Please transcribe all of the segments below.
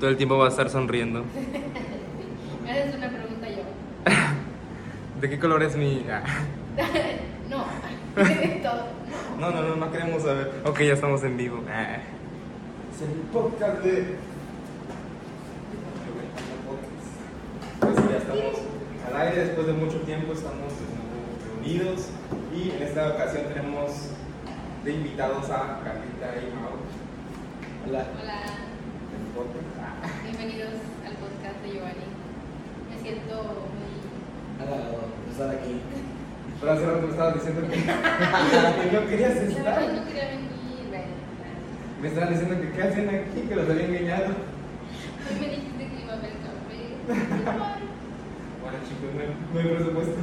todo el tiempo va a estar sonriendo. Me haces una pregunta yo. ¿De qué color es mi.? no. No, no, no, no queremos saber. Ok, ya estamos en vivo. Es el podcast de. Pues ya estamos al aire después de mucho tiempo, estamos reunidos y en esta ocasión tenemos de invitados a Carlita y Mau. Hola. Hola. Bienvenidos al podcast de Giovanni. Me siento muy. halagado de estar aquí. Pero hace rato me estabas diciendo que, que no querías estar. no quería venir. Bueno, Me estaban diciendo que qué hacen aquí, que los había engañado. hoy me dijiste que iba a haber café. Bueno chicos, no hay, no hay presupuesto.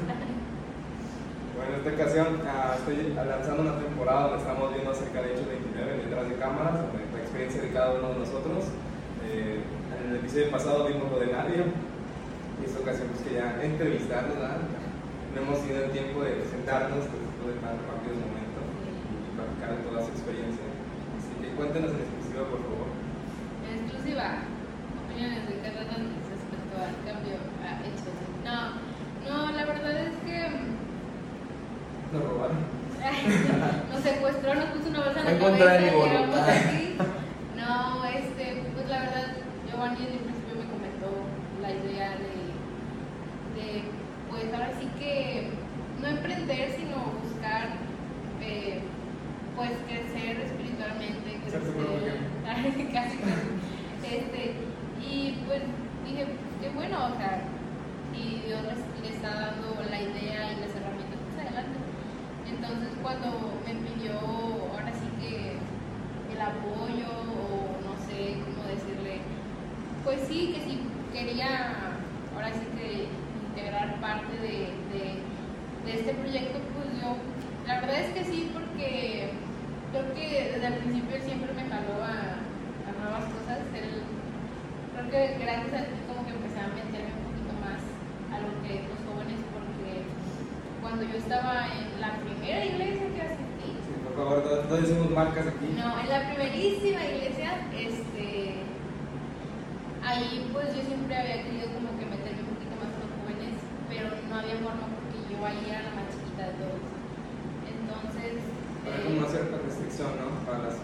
Bueno, en esta ocasión ah, estoy lanzando una temporada donde estamos viendo acerca de Hechos 29 detrás de cámaras, sobre la experiencia de cada uno de nosotros. Eh, en el episodio pasado vimos lo de Nadia, y esta ocasión pues quería entrevistarnos, ¿verdad? No hemos tenido el tiempo de sentarnos pues, después de tan rápido momento y platicar de toda su experiencia. Así que cuéntenos en exclusiva, por favor. En exclusiva, opiniones de uno respecto al cambio a hechos. No, no, la verdad es que Nos robaron. nos secuestró, nos puso una bolsa en la cabeza, mi llegamos voluntad. aquí. No, este, pues la verdad, Desde el principio me comentó la idea de, de pues ahora sí que no emprender, sino buscar, eh, pues crecer espiritualmente, crecer, casi, casi. Este, y pues dije, pues qué bueno, o sea, si Dios les, les está dando la idea y las herramientas, pues adelante. Entonces cuando me pidió ahora sí que el apoyo o no sé cómo decirle, pues sí, que sí quería ahora sí que integrar parte de, de- de este proyecto, pues yo, la verdad es que sí, porque creo que desde el principio él siempre me jaló a, a nuevas cosas. Él, creo que a como que empecé a meterme un poquito más a lo que los jóvenes, porque cuando yo estaba en la primera iglesia que asistí, Sí, por favor, no, decimos marcas aquí. no, en la primerísima iglesia, este, ahí pues yo siempre había querido como que meterme un poquito más con los jóvenes, pero no había forma porque yo ahí era la más chiquita de todos. Entonces, Hay eh, como una cierta restricción, ¿no? Para las,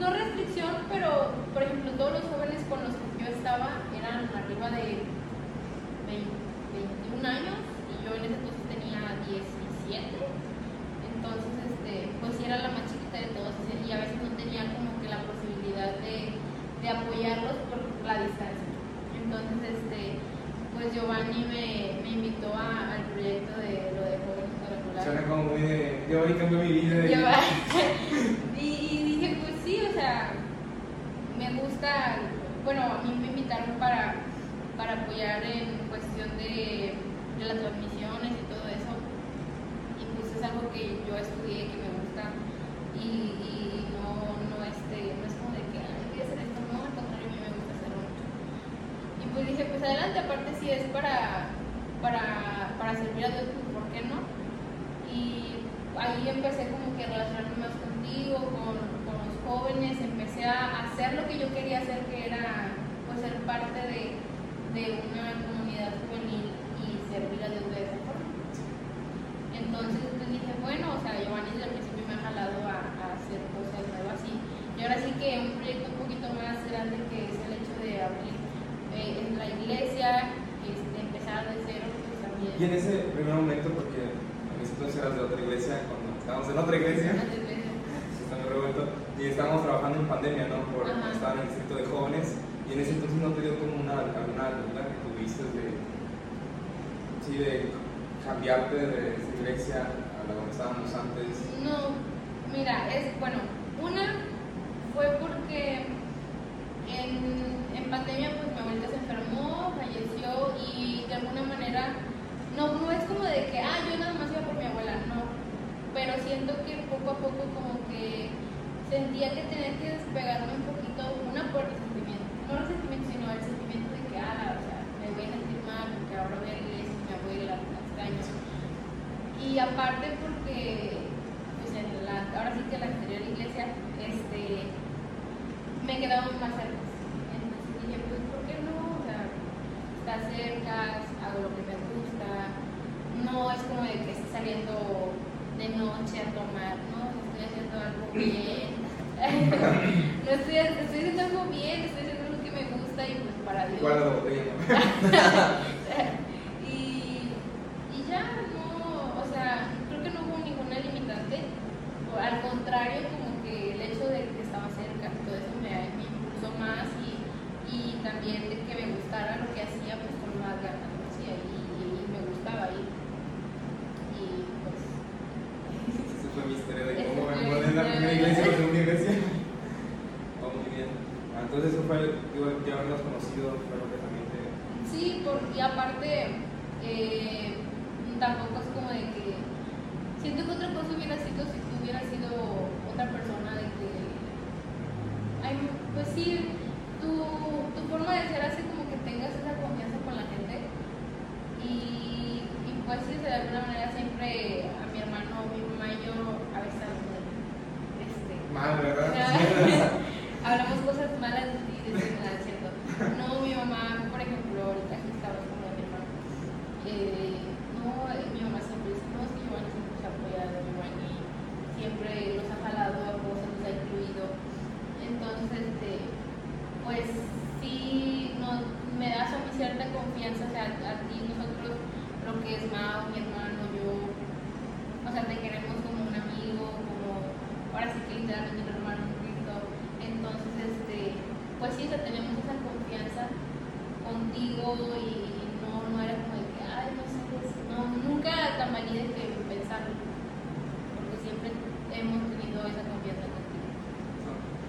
no restricción, pero por ejemplo todos los jóvenes con los que yo estaba eran arriba de 20 21 años y yo en ese entonces tenía 17. Entonces, este, pues era la más chiquita de todos y a veces no tenía como que la posibilidad de, de apoyarlos por la distancia. Entonces, este, pues Giovanni me, me invitó a- al proyecto de lo de jóvenes Suena como muy de. Yo cambió mi vida. y- Giovanni- y, y dije, pues sí, o sea, bueno, a mí me invitaron para, para apoyar en cuestión de, de las transmisiones y todo eso. Y pues es algo que yo estudié, que me gusta. Y, y no, no, este, no es como de que, ay, voy hacer esto, no, al contrario, a mí me gusta hacerlo mucho. Y pues dije, pues adelante, aparte si es para, para, para servir a Dios, pues ¿por qué no? Y ahí empecé como que a relacionarme más contigo, con, con los jóvenes, hacer lo que yo quería hacer, que era pues ser parte de, de una comunidad juvenil y servir a Dios de esa forma. Entonces pues dije, bueno, o sea, Giovanni desde el principio me ha jalado a, a hacer cosas nuevas y, y ahora sí que un proyecto un poquito más grande que es el hecho de abrir eh, en la iglesia, este, empezar de cero, pues también. Y en ese primer momento, porque en ese entonces eras de otra iglesia, cuando estábamos en otra iglesia, Una iglesia. se está muy revuelto, y estábamos trabajando en pandemia, ¿no? Por, Ajá. estaba en el distrito de jóvenes, y en ese entonces no te dio como una, alguna tuviste de. Sí, de cambiarte de iglesia a la donde estábamos antes. No, mira, es bueno, una fue porque en, en pandemia pues mi abuelita se enfermó, falleció y de alguna manera no, no es como de que, ah, yo nada más iba por mi abuela, no, pero siento que poco a poco como que sentía que tenía que fue, digo, ya conocido, fue lo que también te... Sí, porque aparte, eh, tampoco es como de que... Siento que otra cosa hubiera sido si tú hubieras sido otra persona de que... Pues sí, tu, tu forma de ser hace como que tengas esa confianza con la gente. Y, pues sí, de alguna manera siempre a mi hermano, mi mamá y yo a veces... Este, Mal, ¿verdad?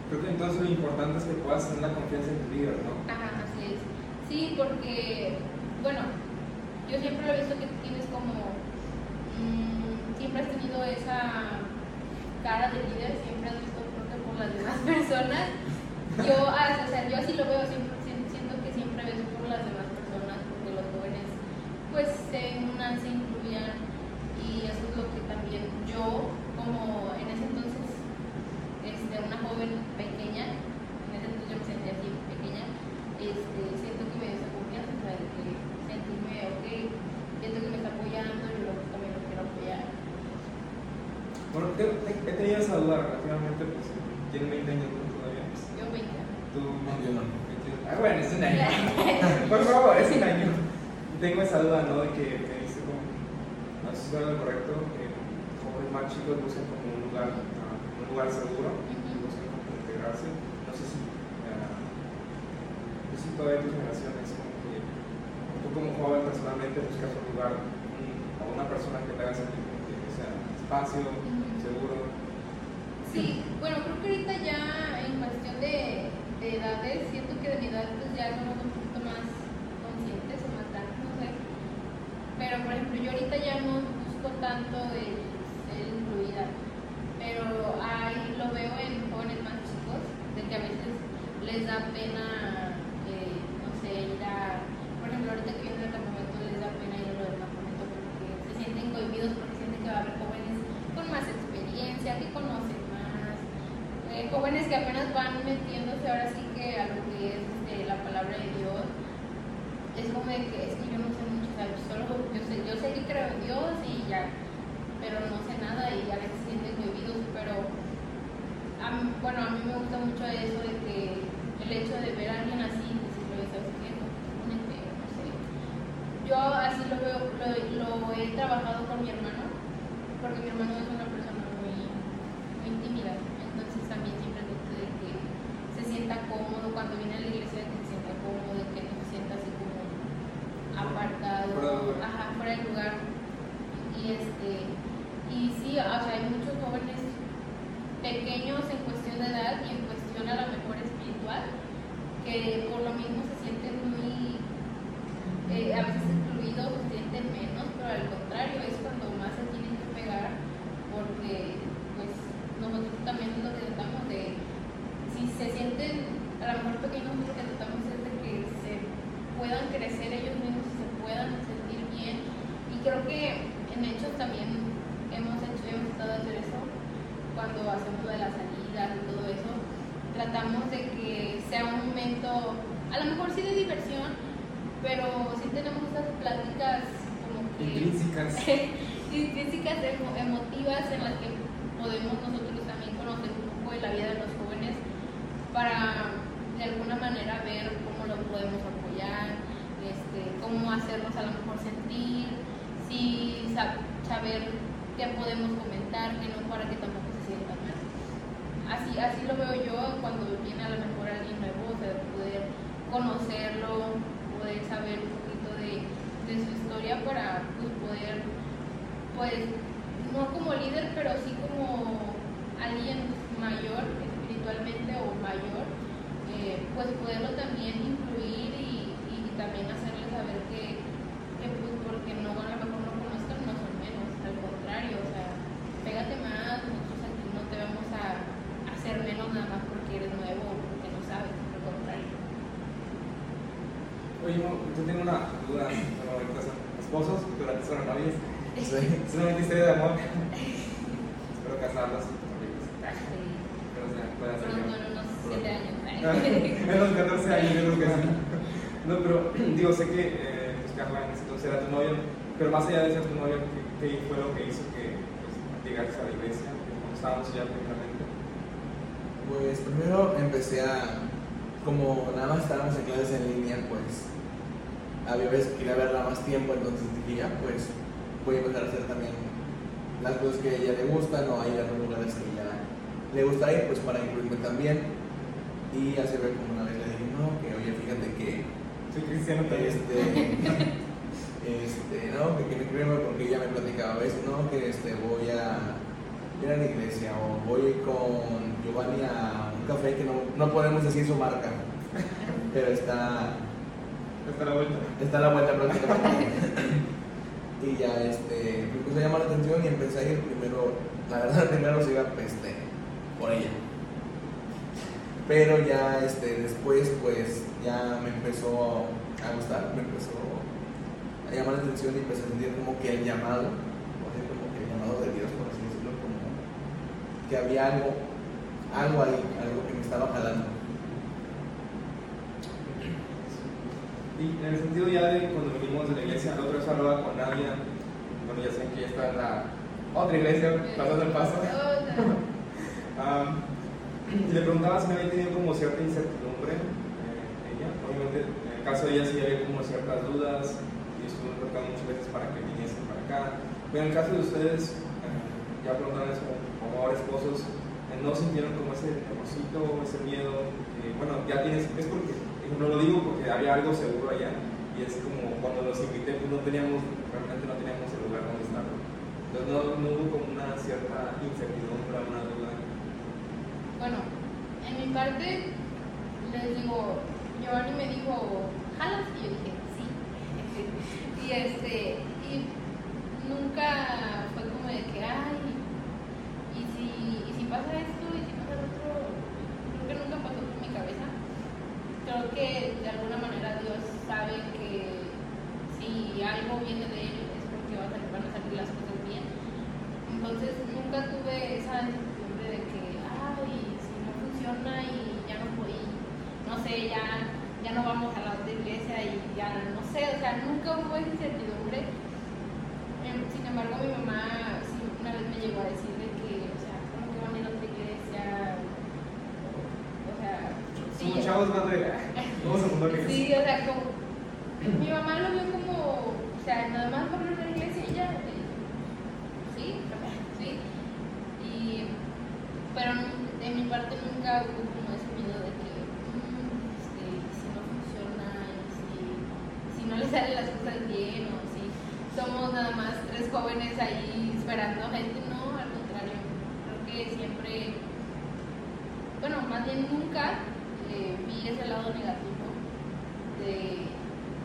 Creo que entonces lo importante es que puedas tener la confianza en tu líder, ¿no? Ajá, así es. Sí, porque, bueno, yo siempre lo he visto que tienes como, mmm, siempre has tenido esa cara de líder, siempre has visto creo que por las demás personas. Ah, yo así lo veo siempre ellos buscan como un lugar, ah, un lugar seguro, buscan como integrarse. No sé si, ah, no sé si todavía tu generación es como que tú como joven personalmente buscas un lugar a una persona que te haga sentir que sea espacio, seguro. Sí, bueno, creo que ahorita ya en cuestión de, de edades, siento que de mi edad pues ya somos un poquito más conscientes o más grandes, no sé. Pero por ejemplo, yo ahorita ya no busco tanto el pero hay, lo veo en jóvenes más chicos, de que a veces les da pena, eh, no sé, ir a, por ejemplo, ahorita que vienen al campamento les da pena ir a lo de al campamento porque se sienten cohibidos, porque sienten que va a haber jóvenes con más experiencia, que conocen más, eh, jóvenes que apenas van metiéndose ahora sí mi hermano saber qué podemos comentar, qué no, para que tampoco se sientan mal. Así, así lo veo yo cuando viene a lo mejor alguien nuevo, o sea, poder conocerlo, poder saber un poquito de, de su historia para pues, poder, pues, no como líder, pero sí como alguien mayor espiritualmente o mayor, eh, pues poderlo también incluir y, y también hacerle saber que, que pues porque no a lo mejor no conozcan no son menos, al contrario, o sea, pégate más, nosotros aquí no te vamos a hacer menos nada más porque eres nuevo o porque no sabes, al contrario. Oye, Mo, yo tengo una duda. Ahorita son esposos, pero antes eran novios. Sí. Es una bonita historia de amor. Espero casarlos. Sí. Pero o sea, puede hacer Pronto en unos 7 años. En los 14 años, yo creo que sí. No, pero digo, sé que eh, pues, Carla en ese entonces era tu novio, pero más allá de ser tu novio, ¿qué, qué fue lo que hizo que pues, llegaras a la iglesia? Como estábamos ya primeramente. Pues primero empecé a, como nada más estábamos en clases en línea, pues había veces que quería verla más tiempo, entonces dije, ya, pues voy a empezar a hacer también las cosas que a ella le gustan o a ir a los lugares que ella le gusta ir, pues para incluirme también. Y hace ver como una vez le dije, no, que oye, fíjate que Soy cristiano también. este, este, no, que quiero incluirme porque ella me platicaba a veces, no, que este, voy a ir a la iglesia o voy con Giovanni a un café que no, no podemos decir su marca, pero está, Hasta la vuelta. está la vuelta prácticamente. y ya este, me empezó a llamar la atención y empecé a ir primero, la verdad primero se iba este, por ella. Pero ya este, después pues ya me empezó a gustar, me empezó a llamar la atención y empecé a sentir como que el llamado, o sea, como que el llamado de Dios, por así decirlo, como que había algo, algo ahí, algo que me estaba jalando. Y en el sentido ya de cuando venimos de la iglesia, la otra vez hablaba con Nadia, bueno, ya saben que ella está en la otra iglesia, pasando el paso. Y le preguntaba si me había tenido como cierta incertidumbre eh, ella. Obviamente, en el caso de ella sí había como ciertas dudas y estuvimos tratando muchas veces para que viniesen para acá. Pero en el caso de ustedes, eh, ya preguntaron eso como ahora esposos, eh, ¿no sintieron como ese temorcito, ese miedo? que, bueno, ya tienes, es porque, no lo digo porque había algo seguro allá y es como cuando los invité, pues no teníamos, realmente no teníamos el lugar donde estar. Entonces no, hubo como una cierta incertidumbre, una duda. Bueno, en mi parte, les digo, Giovanni me dijo, ¿jalas? Y yo dije, sí. y este, y nunca fue como de que, ay, y si, y si pasa esto, y si pasa lo otro, creo que nunca pasó por mi cabeza. Creo que de alguna manera Dios sabe que si algo viene de Él es porque va a salir- van a salir las cosas bien. Entonces nunca tuve esa incertidumbre de que, ay, si no funciona y ya no voy, no sé, ya, ya no vamos a la otra iglesia y ya no sé, o sea, nunca hubo esa incertidumbre. Em, Sin embargo, mi mamá sí, una vez me llegó a decir de que, o sea, ¿cómo que van a ir a otra iglesia? O sea, sí. Somos chavos de. Vamos a fundar Sí, o sea, como. Mi mamá lo vio como. O sea, nada más por ir a la iglesia y ya. Sí, sí. Y. Pero de mi parte nunca hubo como ese miedo de que. "Mm, este, si no funciona, y si, si no le salen las cosas bien, o si somos nada más tres jóvenes ahí esperando gente. No, al contrario. Creo que siempre bueno, más bien nunca eh, vi ese lado negativo de,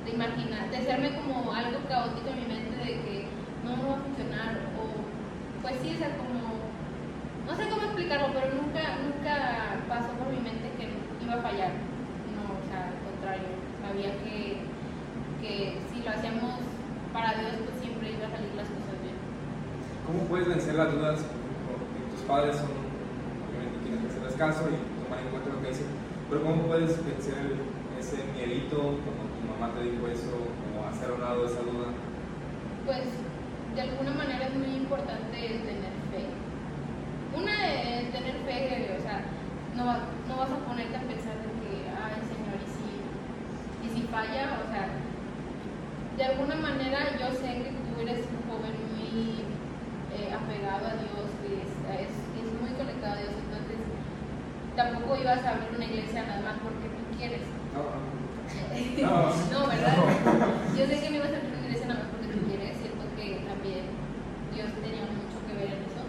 de imaginar, de hacerme como algo caótico en mi mente de que no, no va a funcionar o pues sí, o como, no sé cómo explicarlo, pero nunca, nunca pasó por mi mente que iba a fallar, no, o sea, al contrario, sabía que si lo hacíamos para Dios, pues siempre iba a salir las cosas bien. ¿Cómo puedes vencer las dudas? Porque tus padres son, obviamente, quienes hacerles caso y tomar en cuenta lo que dicen. Pero ¿cómo puedes vencer ese mielito cuando tu mamá te dijo eso, o hacer un lado esa duda? Pues de alguna manera es muy importante tener fe. Una es tener fe, o sea, no, no vas a ponerte a pensar de que, ay Señor, y si, y si falla, o sea, de alguna manera yo sé que tú eres un joven muy apegado a Dios, es, es, es muy conectado a Dios, entonces tampoco ibas a abrir una iglesia nada más porque tú quieres. No, no, ¿verdad? Yo sé que no ibas a abrir una iglesia nada más porque tú quieres, siento que también Dios tenía mucho que ver en eso.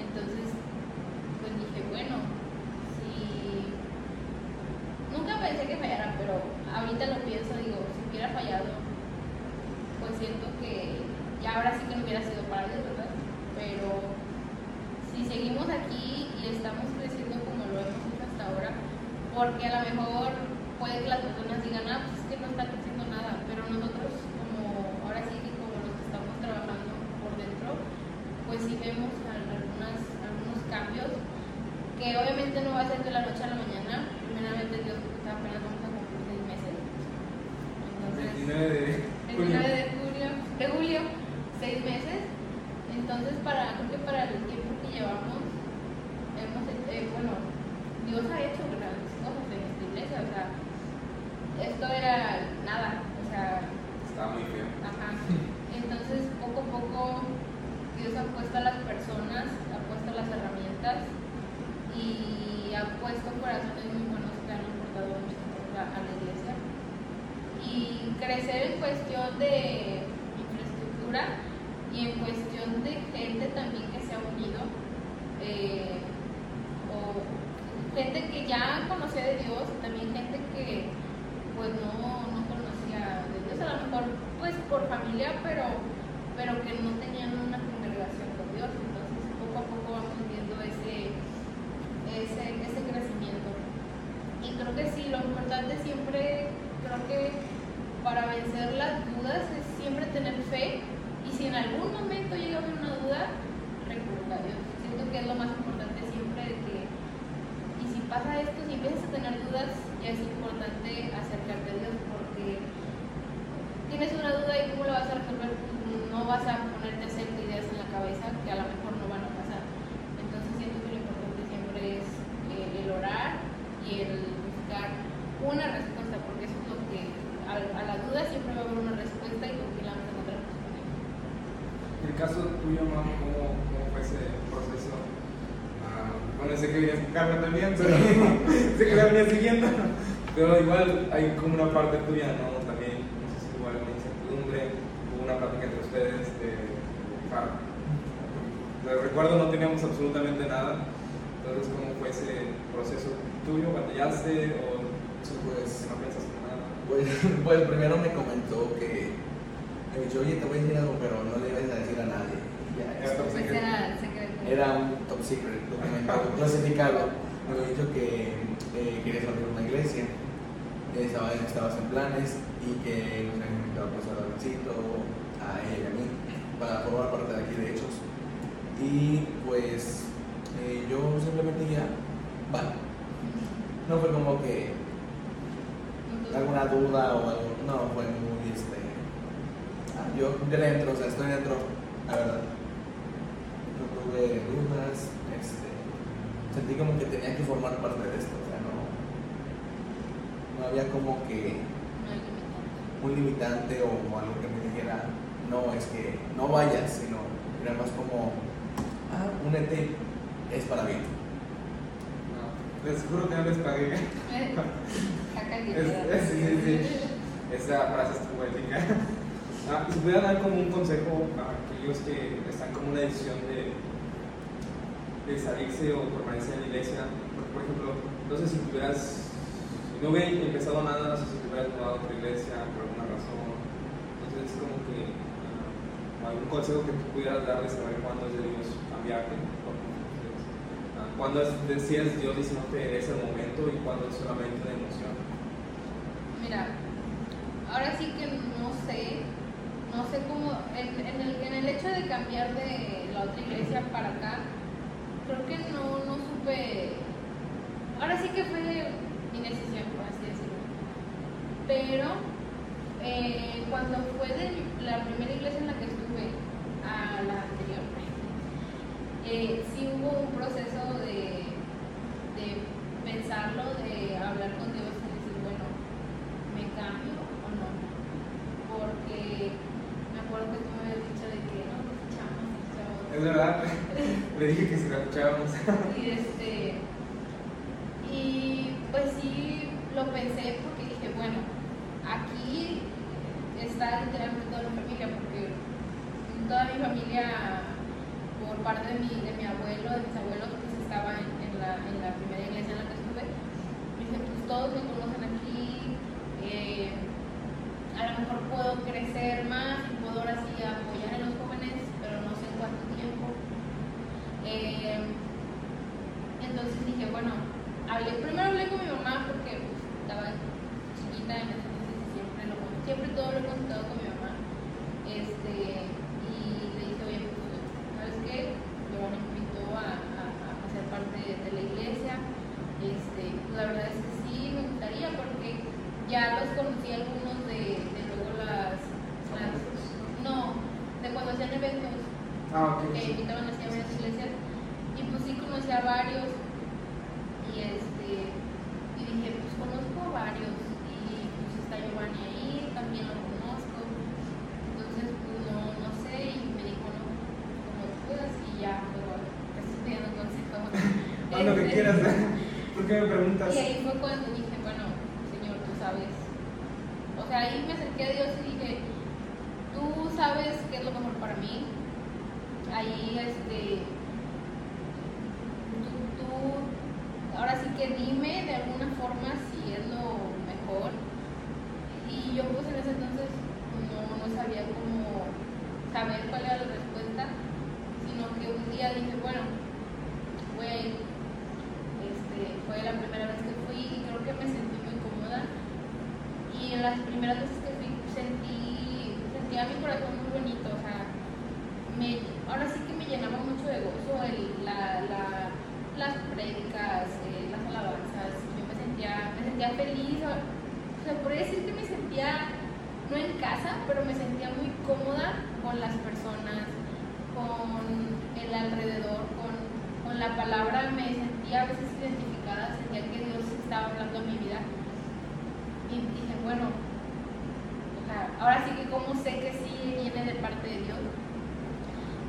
Entonces, pues dije, bueno, si. Nunca pensé que fallara, pero ahorita lo pienso, digo, si hubiera fallado, pues siento que ya ahora sí que no hubiera sido para Dios, ¿verdad? Pero si seguimos aquí y estamos creciendo como lo hemos hecho hasta ahora, porque a lo mejor puede que las personas digan, ah, pues es que no está creciendo nada, pero nosotros como, ahora sí que como los que estamos trabajando por dentro, pues sí vemos algunas, algunos cambios, que obviamente no va a ser de la noche a la mañana, primeramente Dios está apenas vamos a cumplir seis meses. Entonces, 29 de el junio. 9 de julio, de julio, seis meses. Entonces, para, creo que para el tiempo que llevamos, hemos, eh, bueno, Dios ha hecho grandes cosas en esta iglesia, o sea, esto era nada, o sea, Estaba muy feo. ajá. Entonces, poco a poco, Dios ha puesto a las personas, ha puesto las herramientas y ha puesto corazones muy buenos que han aportado muchas cosas a, a la iglesia y crecer en cuestión de infraestructura y en cuestión de gente también que se ha unido eh, o gente que ya conocía de Dios también gente que pues no, no conocía de Dios a lo mejor pues por familia pero pero que no tenían una congregación con Dios entonces poco a poco vamos viendo ese ese, ese crecimiento y creo que sí, lo importante siempre, creo que para vencer las dudas es siempre tener fe y si en algún momento llega a haber una duda, recurrir a Dios. Siento que es lo más importante siempre de que, y si pasa esto, si empiezas a tener dudas, ya es importante acercarte a Dios porque tienes una duda y cómo la vas a resolver, no vas a ponerte a hacer ideas en la cabeza que a lo mejor no van a pasar. Entonces siento que lo importante siempre es eh, el orar y el buscar una respuesta, porque eso es lo que a, a la duda siempre va a haber una respuesta y con quién la vamos a encontrar. En el caso tuyo, mamá, ¿cómo, cómo fue ese proceso? Ah, bueno, sé que venías con Carla también, pero sé que la venía siguiendo. Pero igual hay como una parte tuya, ¿no? También, no sé si igual una incertidumbre, hubo una plática entre ustedes de recuerdo, no teníamos absolutamente nada. Entonces, ¿cómo fue ese proceso tuyo? ¿Batallaste o Sí, pues, no pensaste en nada? Pues, pues primero me comentó que me dijo, oye, te voy a decir algo, pero no le ibas a decir a nadie. Ya, Era esto, top secret. Era un top secret documento clasificado. Me había dicho que eh, querías abrir una iglesia, eh, estaba- estabas en planes y que nos habían invitado pues, a Davidcito, a él y a mí, para formar parte de aquí de Hechos. Y pues eh, yo simplemente ya, vale. No fue como que alguna duda o algo, no, fue muy este. ah, yo yo le entro, o sea, estoy dentro, la verdad. No tuve dudas, este. Sentí como que tenía que formar parte de esto, o sea, no. No había como que un limitante o algo que me dijera, no, es que no vayas, sino era más como, ah, únete, es para bien. No, les juro que no les pagué. Caca Es- literal. es- sí, sí, sí. Esa frase es poética. Ah, si pudiera dar como un consejo a aquellos que están como una decisión de, de salirse o permanecer en la iglesia, porque, por ejemplo, no sé si tuvieras, si no hubiera empezado nada, no sé si te hubieras mudado a otra iglesia por alguna razón. Entonces, es como que ah, algún consejo que tú pudieras dar de saber cuándo es de Dios cambiarte. Ah, Cuándo es Dios diciéndote ese momento y cuándo es solamente una emoción. Mira, ahora sí que no sé, no sé cómo, en, en el, en el hecho de cambiar de la otra iglesia para acá, creo que no, no supe, ahora sí que fue mi decisión, por así decirlo. pero eh, cuando fue de la primera iglesia en la que estuve a la anterior, eh, sí hubo un proceso de, de pensarlo, de hablar con Dios y decir, bueno, ¿me cambio o no? Porque me acuerdo que tú me habías dicho de que no, nos echamos, nos echamos. Es verdad, le dije que si lo escuchábamos. Y este. Y pues sí lo pensé porque dije, bueno, aquí está literalmente toda mi familia, porque toda mi familia, por parte de mi, de mi abuelo, de mis abuelos, pues estaba en, en la, en la primera iglesia en la que estuve. Dije, pues todos me conocen aquí. eh, a lo mejor puedo crecer más y puedo ahora sí apoyar a los jóvenes, pero no sé en cuánto tiempo. Eh, entonces dije, bueno, hablé, primero hablé con mi mamá porque pues, estaba chiquita en ese entonces y siempre, lo, siempre todo lo he contado con mi mamá. Este, y le dije, oye, pues, ¿sabes qué? Mi mamá me invitó a, a, a ser parte de, de la iglesia. Este, pues, la verdad es que sí, me gustaría porque ya los conocí algunos de, de luego las, las, no, de cuando hacían eventos Ah, ok. que sí. invitaban así a varias iglesias y pues sí conocí a varios y este y dije pues conozco a varios y pues está Giovanni ahí también lo conozco entonces pues no, no sé y me dijo no como tú puedas y ya pero te estoy pidiendo consejo Haz lo que Este, quieras, ¿eh? ¿Por qué me preguntas? y ahí fue cuando dije, bueno, Señor, tú sabes. O sea, ahí me acerqué a Dios y dije, tú sabes qué es lo mejor para mí. Ahí, este, tú, tú, ahora sí que dime de alguna forma si es lo mejor. Y yo pues en ese entonces no, no sabía cómo saber cuál era la respuesta, sino que un día dije, bueno, voy a ir este, fue la primera vez que fui y creo que me sentí muy cómoda. Y en las primeras veces que fui sentí, sentía mi corazón muy bonito, o sea, me, ahora sí que me llenaba mucho de gozo el, la, la, las prédicas, eh, las alabanzas, yo me sentía, me sentía feliz, o o sea, podría decir que me sentía, no en casa, pero me sentía muy cómoda con las personas, con el alrededor, con, con la palabra, me sentía a veces identificada, sentía que Dios estaba hablando a mi vida. Y dije, bueno, o sea, ahora sí que como sé que sí viene de Dios.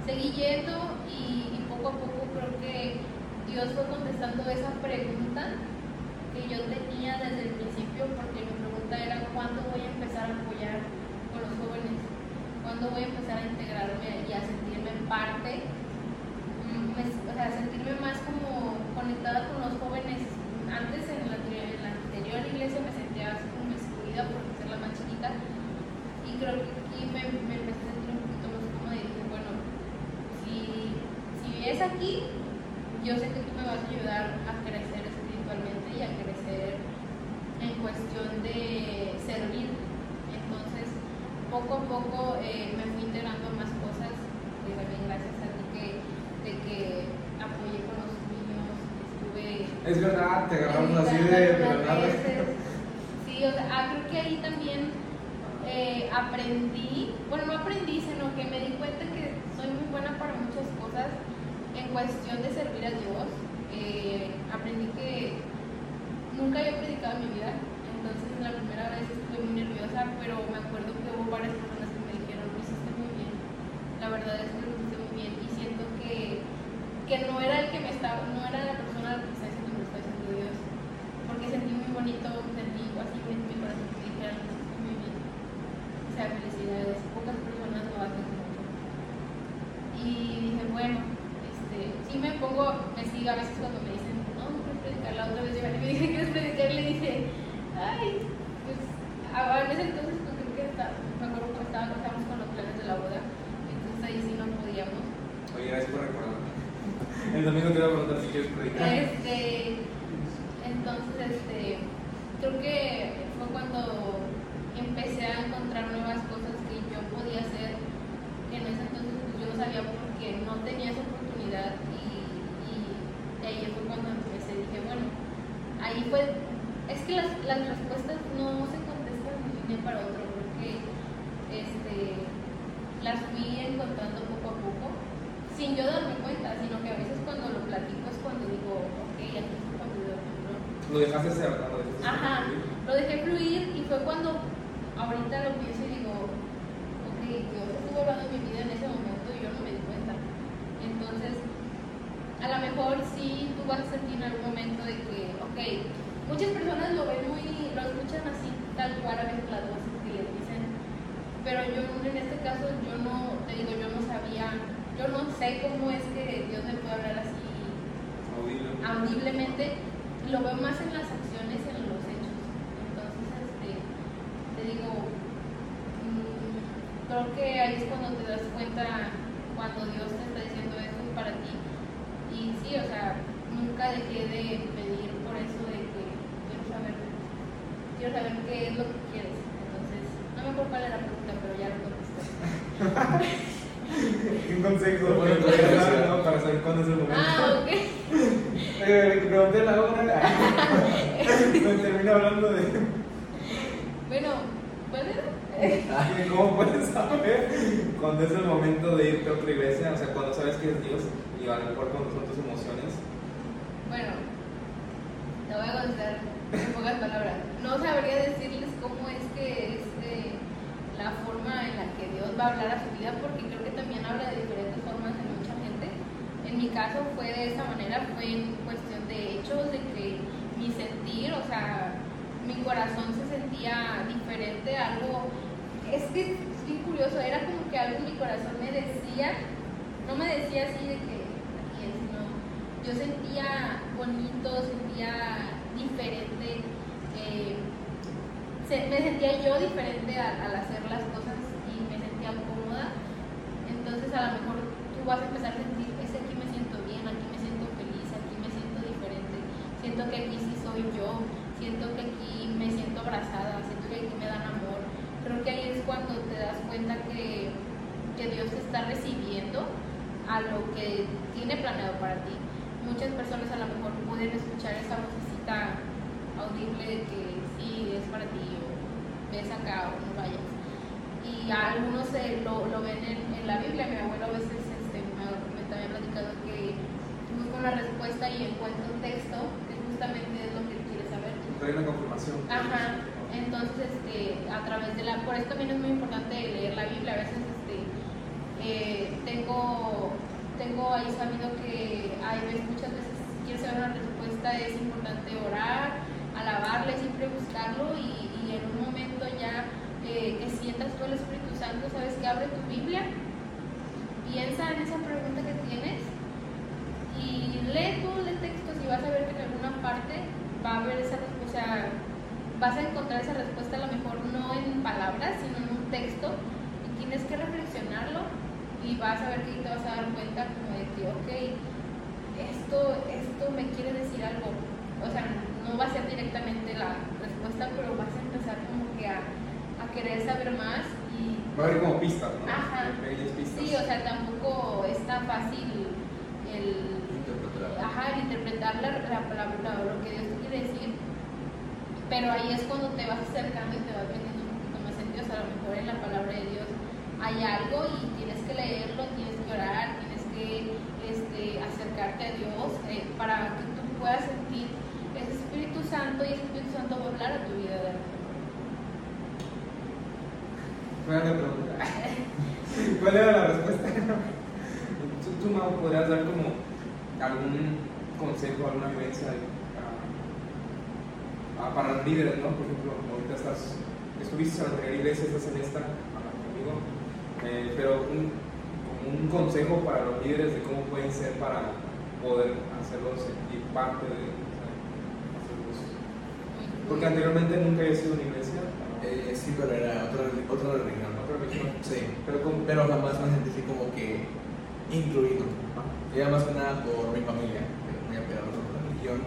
Seguí yendo y, poco a poco creo que Dios fue contestando esa pregunta que yo tenía desde el principio, porque mi pregunta era cuándo voy a empezar a apoyar con los jóvenes, cuándo voy a empezar a integrarme y a sentirme parte, mm, o sea, sentirme más como conectada con los jóvenes. Antes en la, en la anterior iglesia me sentía así como excluida por ser la más chiquita y creo que aquí me, me empecé a sentir un poquito más cómoda y dije, bueno, si, si es aquí, yo sé que tú me vas a ayudar a crecer espiritualmente y a crecer en cuestión de servir. Entonces, poco a poco eh, me fui integrando más cosas. Y también gracias a ti que, de que apoyé con los niños, estuve Es verdad, te agarramos así de veces. Sí, o sea, ah, creo que ahí también eh, aprendí, bueno, no aprendí, sino que me di cuenta que soy muy buena para muchas cosas en cuestión de servir a Dios. Eh, aprendí que nunca había predicado en mi vida, entonces la primera vez estuve muy nerviosa, pero me acuerdo que hubo varias personas que me dijeron, lo hiciste muy bien. La verdad es que lo hiciste muy bien y siento que, que no era el que me estaba, no era la persona que está diciendo, me está diciendo Dios. Porque sentí muy bonito, sentí así en mi corazón que me dijeran, lo hiciste muy bien. O sea, felicidades, pocas personas lo hacen mucho. Y dije, bueno, este, me pongo, me sigue a veces cuando me dicen, no, no predicar, la otra vez yo me dije, ¿quieres predicar? Le dije, ay, pues, a veces entonces, pues creo que está, me acuerdo que estaba, estábamos con los planes de la boda, entonces ahí sí no podíamos. Oye, gracias por recordarme. El domingo te voy a preguntar si quieres predicar. Este, entonces, este, creo que fue cuando empecé a encontrar nuevas cosas que yo podía hacer, que en ese entonces pues, yo no sabía porque no tenía esa oportunidad y, y de ahí fue cuando empecé, dije, bueno, ahí fue, es que las, las respuestas no se contestan día para otro, creo que este, las fui encontrando poco a poco, sin yo darme cuenta, sino que a veces cuando lo platico es cuando digo, ok, aquí está cuando Lo dejaste ser, ¿no? Lo dejaste Ajá, lo dejé fluir y fue cuando ahorita lo pienso y digo, ok, Dios estuvo hablando en mi vida en ese momento y yo no me di cuenta. Entonces, a lo mejor sí tú vas a sentir en algún momento de que, ok, muchas personas lo ven muy, lo escuchan así, tal cual a veces las voces que les dicen, pero yo en este caso, yo no, te digo, yo no sabía, yo no sé cómo es que Dios me puede hablar así Audible. audiblemente, lo veo más en las acciones, en los hechos. Entonces, este, te digo, mm, creo que ahí es cuando te das cuenta, cuando Dios te está diciendo esto es para ti. Y sí, o sea, nunca dejé de pedir por eso de que quiero saber, quiero saber qué es lo que quieres. Entonces, no me acuerdo cuál era la pregunta, pero ya lo contesté. Un consejo Bueno, que pues, puedes dar, sí. ¿no? para saber cuándo es el momento. Ah, ok. Eh, que pregunté la hora. Me termina hablando de Bueno, ¿cuál era? cómo puedes saber cuándo es el momento de irte a otra iglesia. O sea, cuando sabes que es Dios y a lo mejor cuando son tus emociones. Bueno, te voy a contar en pocas palabras. No sabría decirles cómo es que es eh, la forma en la que Dios va a hablar a su vida, porque creo que también habla de diferentes formas en mucha gente. En mi caso fue de esa manera, fue en cuestión de hechos, de que mi sentir, o sea, mi corazón se sentía diferente, algo, es que es bien curioso, era como que algo en mi corazón me decía, no me decía así de que aquí es, no, yo sentía bonito, sentía diferente, eh, me sentía yo diferente al, al hacer las cosas y me sentía cómoda. Entonces a lo mejor tú vas a empezar a sentir, es aquí me siento bien, aquí me siento feliz, aquí me siento diferente, siento que aquí sí soy yo, siento que aquí me siento abrazada, siento que aquí me dan amor. Creo que ahí es cuando te das cuenta que, que Dios te está recibiendo a lo que tiene planeado para ti. Muchas personas a lo mejor pueden escuchar esa vocecita audible de que sí es para ti o ves acá o no vayas. Y algunos eh, lo, lo ven en, en la Biblia. Mi abuelo a veces este, me, me también ha platicado que busca una respuesta y encuentra un texto que justamente es lo que él una confirmación. Ajá. Entonces, este, a través de la, por eso también es muy importante leer la Biblia. A veces, este, eh, tengo, tengo ahí sabido que hay muchas veces quieres saber una respuesta, es importante orar, alabarle, siempre buscarlo y, y en un momento ya eh, que sientas tú el Espíritu Santo, sabes que abre tu Biblia, piensa en esa pregunta que tienes y lee todo el texto y vas a ver que en alguna parte va a haber esa sea, vas a encontrar esa respuesta a lo mejor no en palabras, sino en un texto y tienes que reflexionarlo y vas a ver que te vas a dar cuenta como de que, ok, esto, esto me quiere decir algo. O sea, no va a ser directamente la respuesta, pero vas a empezar como que a, a querer saber más y Va a haber como pistas, ¿no? Ajá. Pistas. sí, o sea, tampoco es tan fácil el Interpretar. Ajá, el interpretar la, la palabra, lo que Dios te quiere decir. Pero ahí es cuando te vas acercando y te vas metiendo un poquito más en Dios. A lo mejor en la palabra de Dios hay algo y tienes que leerlo, tienes que orar, tienes que este, acercarte a Dios eh, para que tú puedas sentir ese Espíritu Santo y ese Espíritu Santo va a hablar a tu vida de alguna ¿Cuál era la pregunta? ¿Cuál era la respuesta? ¿Tú, tú podrías dar como algún consejo, alguna vivencia para los líderes, ¿no? Por ejemplo, ahorita estás, estuviste en la primera iglesia, estás en esta conmigo, eh, pero un, como un consejo para los líderes de cómo pueden ser para poder hacerlos sentir parte de, hacerlos- porque anteriormente nunca había sido una iglesia, Eh, sí, pero era otra, otra religión. otra religión, Sí. pero como Pero jamás me sentí como que incluido. Era más que nada por mi familia, que muy apegada a otra religión.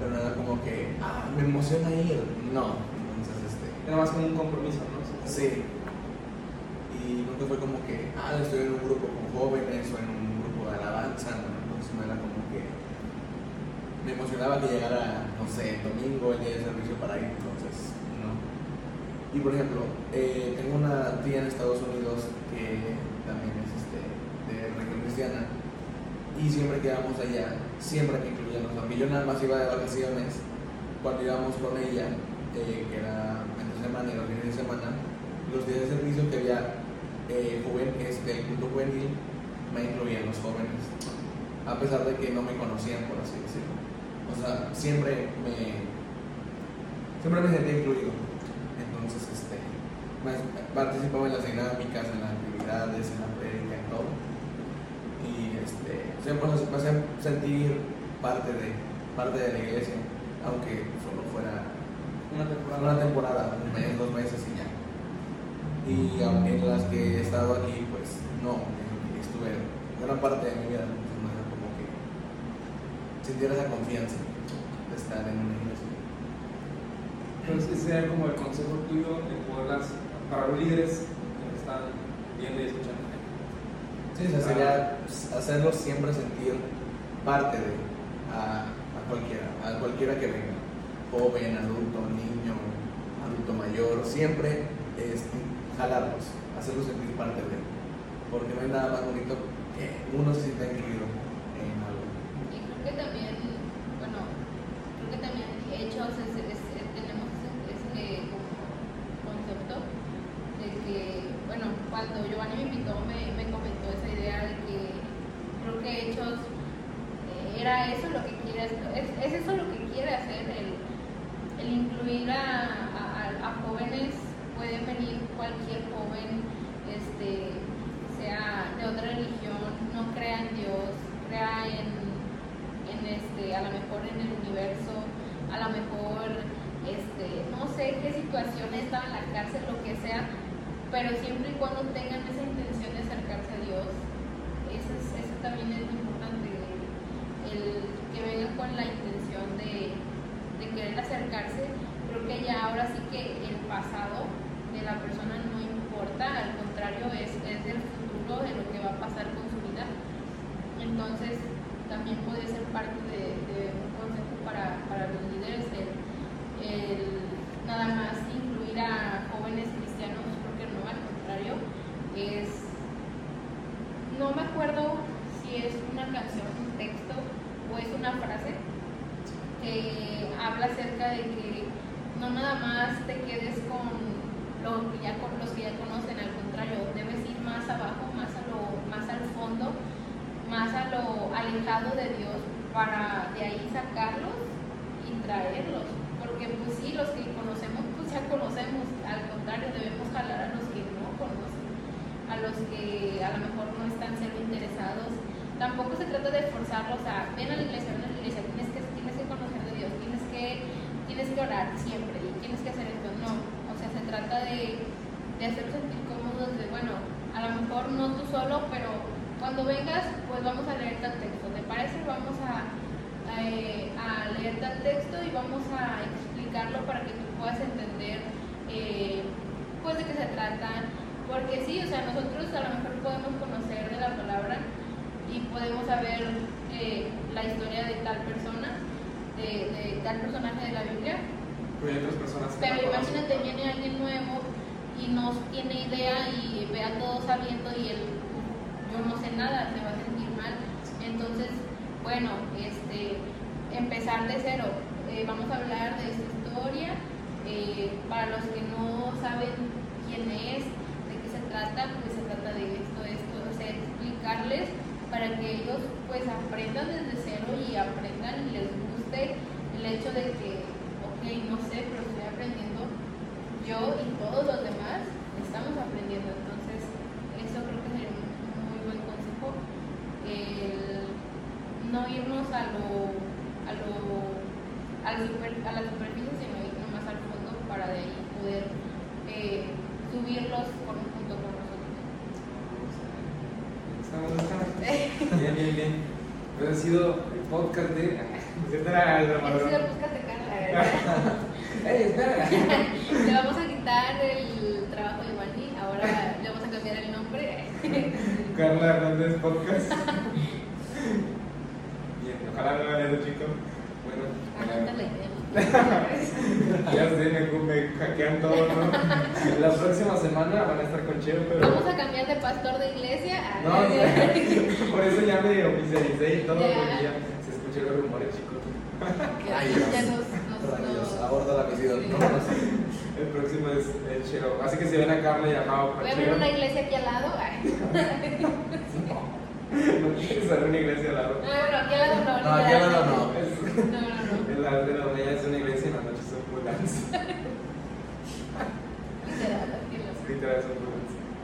Pero nada como que, ah, me emociona ir. No. Entonces, este. Era más como un compromiso, ¿no? Sí. Y nunca fue como que, ah, estoy en un grupo con jóvenes o en un grupo de alabanza. ¿no? Entonces no era como que me emocionaba que llegara, no sé, el domingo, el día de servicio para ir. Entonces, no. Y por ejemplo, eh, tengo una tía en Estados Unidos que también es este, de religión cristiana y siempre que íbamos allá, siempre me incluían, aunque yo nada iba de vacaciones, cuando íbamos con ella, eh, que era entre semana y los fines de semana, los días de servicio que había eh, joven, este, el culto juvenil, me incluían los jóvenes, a pesar de que no me conocían, por así decirlo. O sea, siempre me, siempre me sentía incluido. Entonces, este, participaba en las dinámicas, en las actividades, en la prédica, en todo. Y este, siempre me hacía sentir parte de, parte de la iglesia, aunque solo fuera Una temporada. una temporada, un mes, dos meses y ya. Y en las que he estado aquí, pues no, estuve gran parte de mi vida, entonces no era como que sintiera esa confianza de estar en una iglesia. Entonces, ese sería como el consejo tuyo de poderlas, para los líderes que están viendo y escuchando. Sí, o sea, sería hacerlos siempre sentir parte de a, a cualquiera, a cualquiera que venga, joven, adulto, niño, adulto mayor, siempre es jalarlos, hacerlos sentir parte de, porque no hay nada más bonito que uno se sienta incluido en algo. Y creo que también, bueno, creo que también es- tenemos ese, ese como concepto de que, bueno, cuando Giovanni me invitó me, me comentó esa idea de que creo que hechos eh, era eso lo que quiere, es, es eso lo que quiere hacer, el, el incluir a, a- a- a jóvenes, pueden venir cualquier joven, este, sea de otra religión, no crea en Dios, crea en, en este, a lo mejor en el universo, a lo mejor, este, no sé qué situación estaba en la cárcel, lo que sea, pero siempre y cuando tengan esa intención de acercarse a Dios, eso, es- eso también es importante, el, el que vengan con la intención de, de querer acercarse, creo que ya ahora sí que el pasado de la persona no importa, al contrario, es, es el futuro de lo que va a pasar con su vida. Entonces, también puede ser parte de, de un consejo para, para los líderes el, el nada más incluir a jóvenes cristianos, porque no, al contrario, es no me acuerdo si es una canción, un texto o es una frase que habla acerca de que no nada más te quedes con lo que ya con los que ya conocen, al contrario, debes ir más abajo, más a lo, más al fondo, más a lo alejado de Dios para de ahí sacarlos y traerlos. Porque pues sí, los que conocemos, pues ya conocemos, al contrario, debemos jalar a los que no conocen, a los que a lo mejor no están siendo interesados. Tampoco se trata de forzarlos a ven a la iglesia, ven a la iglesia, tienes que, tienes que conocer de Dios, tienes que, tienes que orar siempre y tienes que hacer esto. No, o sea, se trata de, de hacerlos sentir cómodos, de bueno, a lo mejor no tú solo, pero cuando vengas, pues vamos a leer tal texto, ¿te parece? Vamos a, eh, a leer tal texto y vamos a explicarlo para que tú puedas entender eh, pues de qué se trata. Porque sí, o sea, nosotros a lo mejor podemos conocer de la palabra y podemos saber eh, la historia de tal persona, de, de tal personaje de la Biblia, Pero hay otras personas que pero no conocen. imagínate, viene alguien nuevo y no tiene idea y ve a todos sabiendo y él, yo no sé nada, se va a sentir mal. Entonces, bueno, este, empezar de cero. Eh, vamos a hablar de esta historia. eh, para los que no saben quién es, de qué se trata, pues se trata de esto, esto, o sea, explicarles para que ellos pues aprendan desde cero y aprendan y les guste el hecho de que ok, no sé, pero estoy aprendiendo. Yo y todos los demás estamos aprendiendo. Entonces, eso creo que sería un muy buen consejo. El no irnos a lo, a lo, a la, super- a la superficie, sino ir nomás al fondo para de ahí poder eh, subirlos con, junto con nosotros. Estamos, estamos. Bien, bien, bien. Pues ha sido el podcast de. ¿Cierto era el Ese es el Ramadán? podcast de Carla. ¡Ey, espera! Le vamos a quitar el trabajo de Wally, ahora le vamos a cambiar el nombre. Carla Hernández Podcast. Bien, ojalá no hagan eso, chicos. Bueno, Aguanta la idea. ya sé, me, me hackean todo, próxima semana van a estar con Cheo, pero. Vamos a cambiar de pastor de iglesia a. No, por eso ya me oficialicé y todo, porque ya se escuchan los rumores, chicos. Ay, ya Dios. nos, nos, Rayos, nos- aborda la misión. No. El próximo es el Cheo. Así que si ven a Carla y a Mau con Voy a abrir una iglesia aquí al lado. No quieres hacer una iglesia al lado. No, bueno, aquí al lado no. No, aquí al lado no. Es- No, no, no. En la de la mañana es una iglesia y en la noche son pull dance. Literal, aquí al lado. Literal.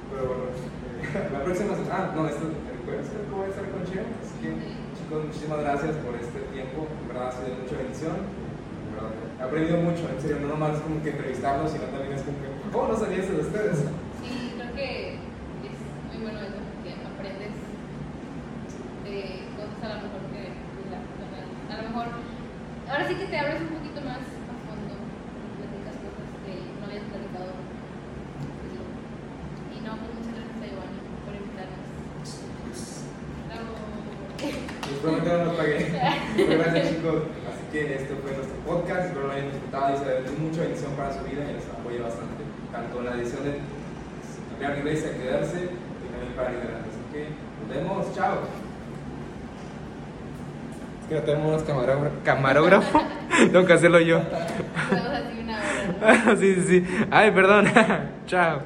Pero bueno, eh, la próxima semana. Ah, no, esto el jueves creo que voy a estar con Cheo. Así que, chicos, muchísimas gracias por este tiempo. En verdad ha sido mucha bendición. He aprendido mucho, en serio, no nomás como que entrevistarlos, sino también es como que, ¿cómo no sabía eso de ustedes? Sí, creo que es muy bueno eso, porque aprendes de cosas a lo mejor que pues, a lo mejor ahora sí que te abres un poquito más a fondo, platicas cosas que no habías platicado. Y, y no, pues muchas gracias a Giovanni por invitarnos. Bravo. Les prometo no nos pagué. Pero gracias chicos. Así que este fue nuestro podcast. Espero lo hayan disfrutado y se de mucha bendición para su vida y les apoye bastante. Tanto en la decisión de cambiar de iglesia, quedarse y también para liderar. Así que nos vemos. Chao. Es que no tenemos camarógrafo. ¿Camarógrafo? Tengo que hacerlo yo. Estamos así una hora. ¿no? sí, sí, sí. Ay, perdón. Chao.